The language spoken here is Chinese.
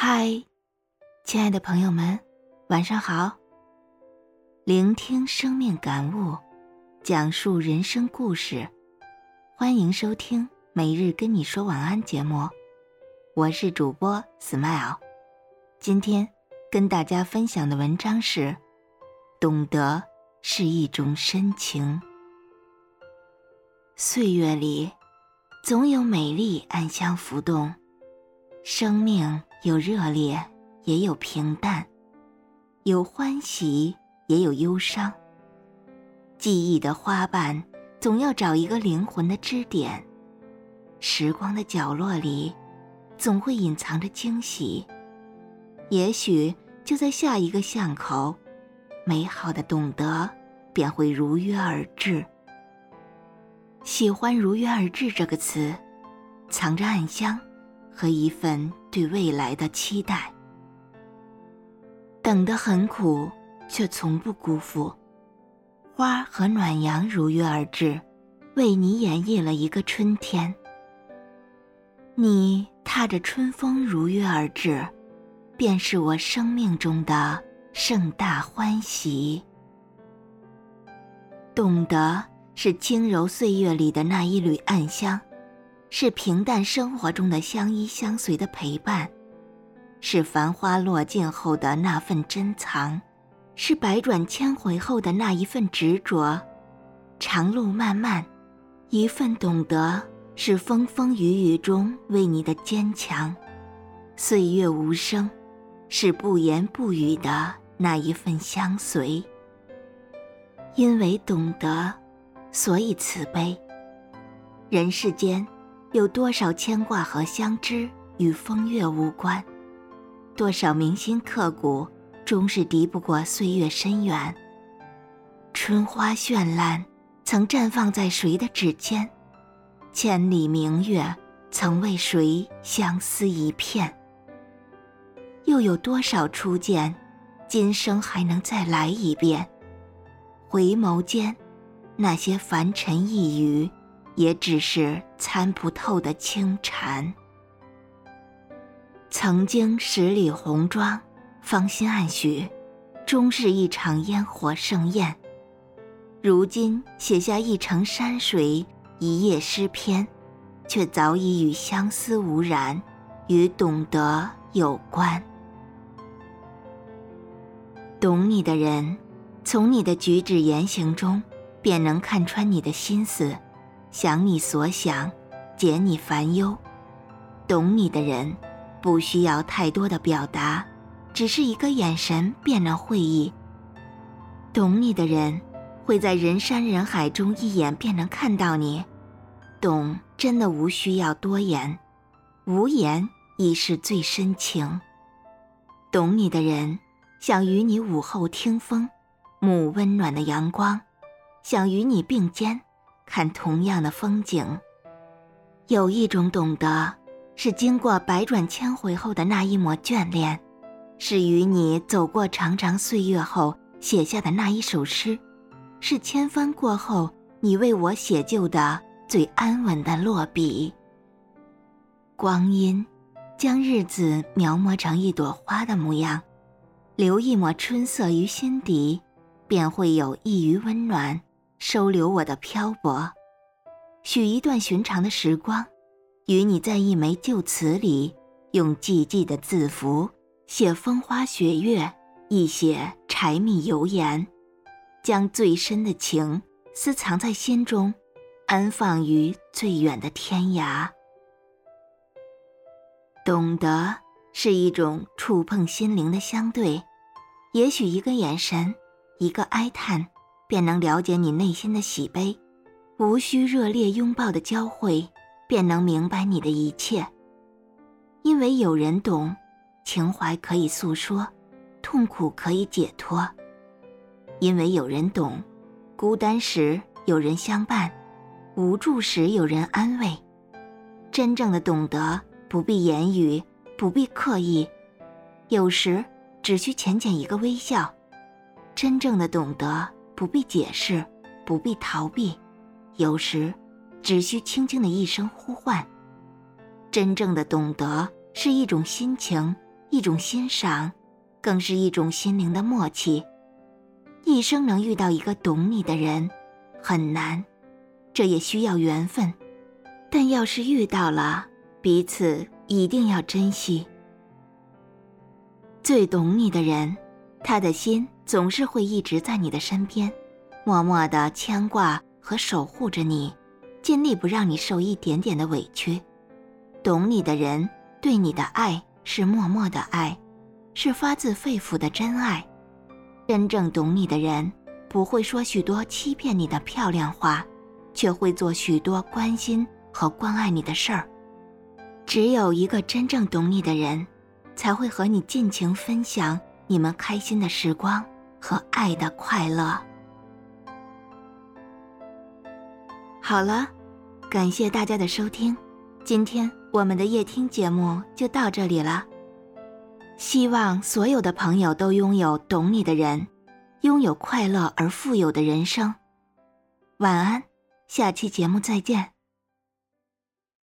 嗨，亲爱的朋友们，晚上好。聆听生命感悟，讲述人生故事，欢迎收听每日跟你说晚安节目。我是主播 Smile，今天跟大家分享的文章是：懂得是一种深情。岁月里，总有美丽暗香浮动，生命。有热烈，也有平淡；有欢喜，也有忧伤。记忆的花瓣，总要找一个灵魂的支点。时光的角落里，总会隐藏着惊喜。也许就在下一个巷口，美好的懂得便会如约而至。喜欢“如约而至”这个词，藏着暗香。和一份对未来的期待，等得很苦，却从不辜负。花和暖阳如约而至，为你演绎了一个春天。你踏着春风如约而至，便是我生命中的盛大欢喜。懂得是轻柔岁月里的那一缕暗香。是平淡生活中的相依相随的陪伴，是繁花落尽后的那份珍藏，是百转千回后的那一份执着。长路漫漫，一份懂得是风风雨雨中为你的坚强；岁月无声，是不言不语的那一份相随。因为懂得，所以慈悲。人世间。有多少牵挂和相知与风月无关？多少铭心刻骨，终是敌不过岁月深远。春花绚烂，曾绽放在谁的指尖？千里明月，曾为谁相思一片？又有多少初见，今生还能再来一遍？回眸间，那些凡尘一语。也只是参不透的清禅。曾经十里红妆，芳心暗许，终是一场烟火盛宴。如今写下一程山水，一夜诗篇，却早已与相思无染，与懂得有关。懂你的人，从你的举止言行中，便能看穿你的心思。想你所想，解你烦忧，懂你的人，不需要太多的表达，只是一个眼神便能会意。懂你的人，会在人山人海中一眼便能看到你。懂真的无需要多言，无言已是最深情。懂你的人，想与你午后听风，沐温暖的阳光，想与你并肩。看同样的风景，有一种懂得，是经过百转千回后的那一抹眷恋，是与你走过长长岁月后写下的那一首诗，是千帆过后你为我写就的最安稳的落笔。光阴将日子描摹成一朵花的模样，留一抹春色于心底，便会有一隅温暖。收留我的漂泊，许一段寻常的时光，与你在一枚旧词里，用寂寂的字符写风花雪月，亦写柴米油盐，将最深的情私藏在心中，安放于最远的天涯。懂得是一种触碰心灵的相对，也许一个眼神，一个哀叹。便能了解你内心的喜悲，无需热烈拥抱的交汇，便能明白你的一切。因为有人懂，情怀可以诉说，痛苦可以解脱。因为有人懂，孤单时有人相伴，无助时有人安慰。真正的懂得，不必言语，不必刻意，有时只需浅浅一个微笑。真正的懂得。不必解释，不必逃避，有时只需轻轻的一声呼唤。真正的懂得是一种心情，一种欣赏，更是一种心灵的默契。一生能遇到一个懂你的人，很难，这也需要缘分。但要是遇到了，彼此一定要珍惜。最懂你的人，他的心总是会一直在你的身边，默默的牵挂和守护着你，尽力不让你受一点点的委屈。懂你的人对你的爱是默默的爱，是发自肺腑的真爱。真正懂你的人，不会说许多欺骗你的漂亮话，却会做许多关心。和关爱你的事儿，只有一个真正懂你的人，才会和你尽情分享你们开心的时光和爱的快乐。好了，感谢大家的收听，今天我们的夜听节目就到这里了。希望所有的朋友都拥有懂你的人，拥有快乐而富有的人生。晚安，下期节目再见。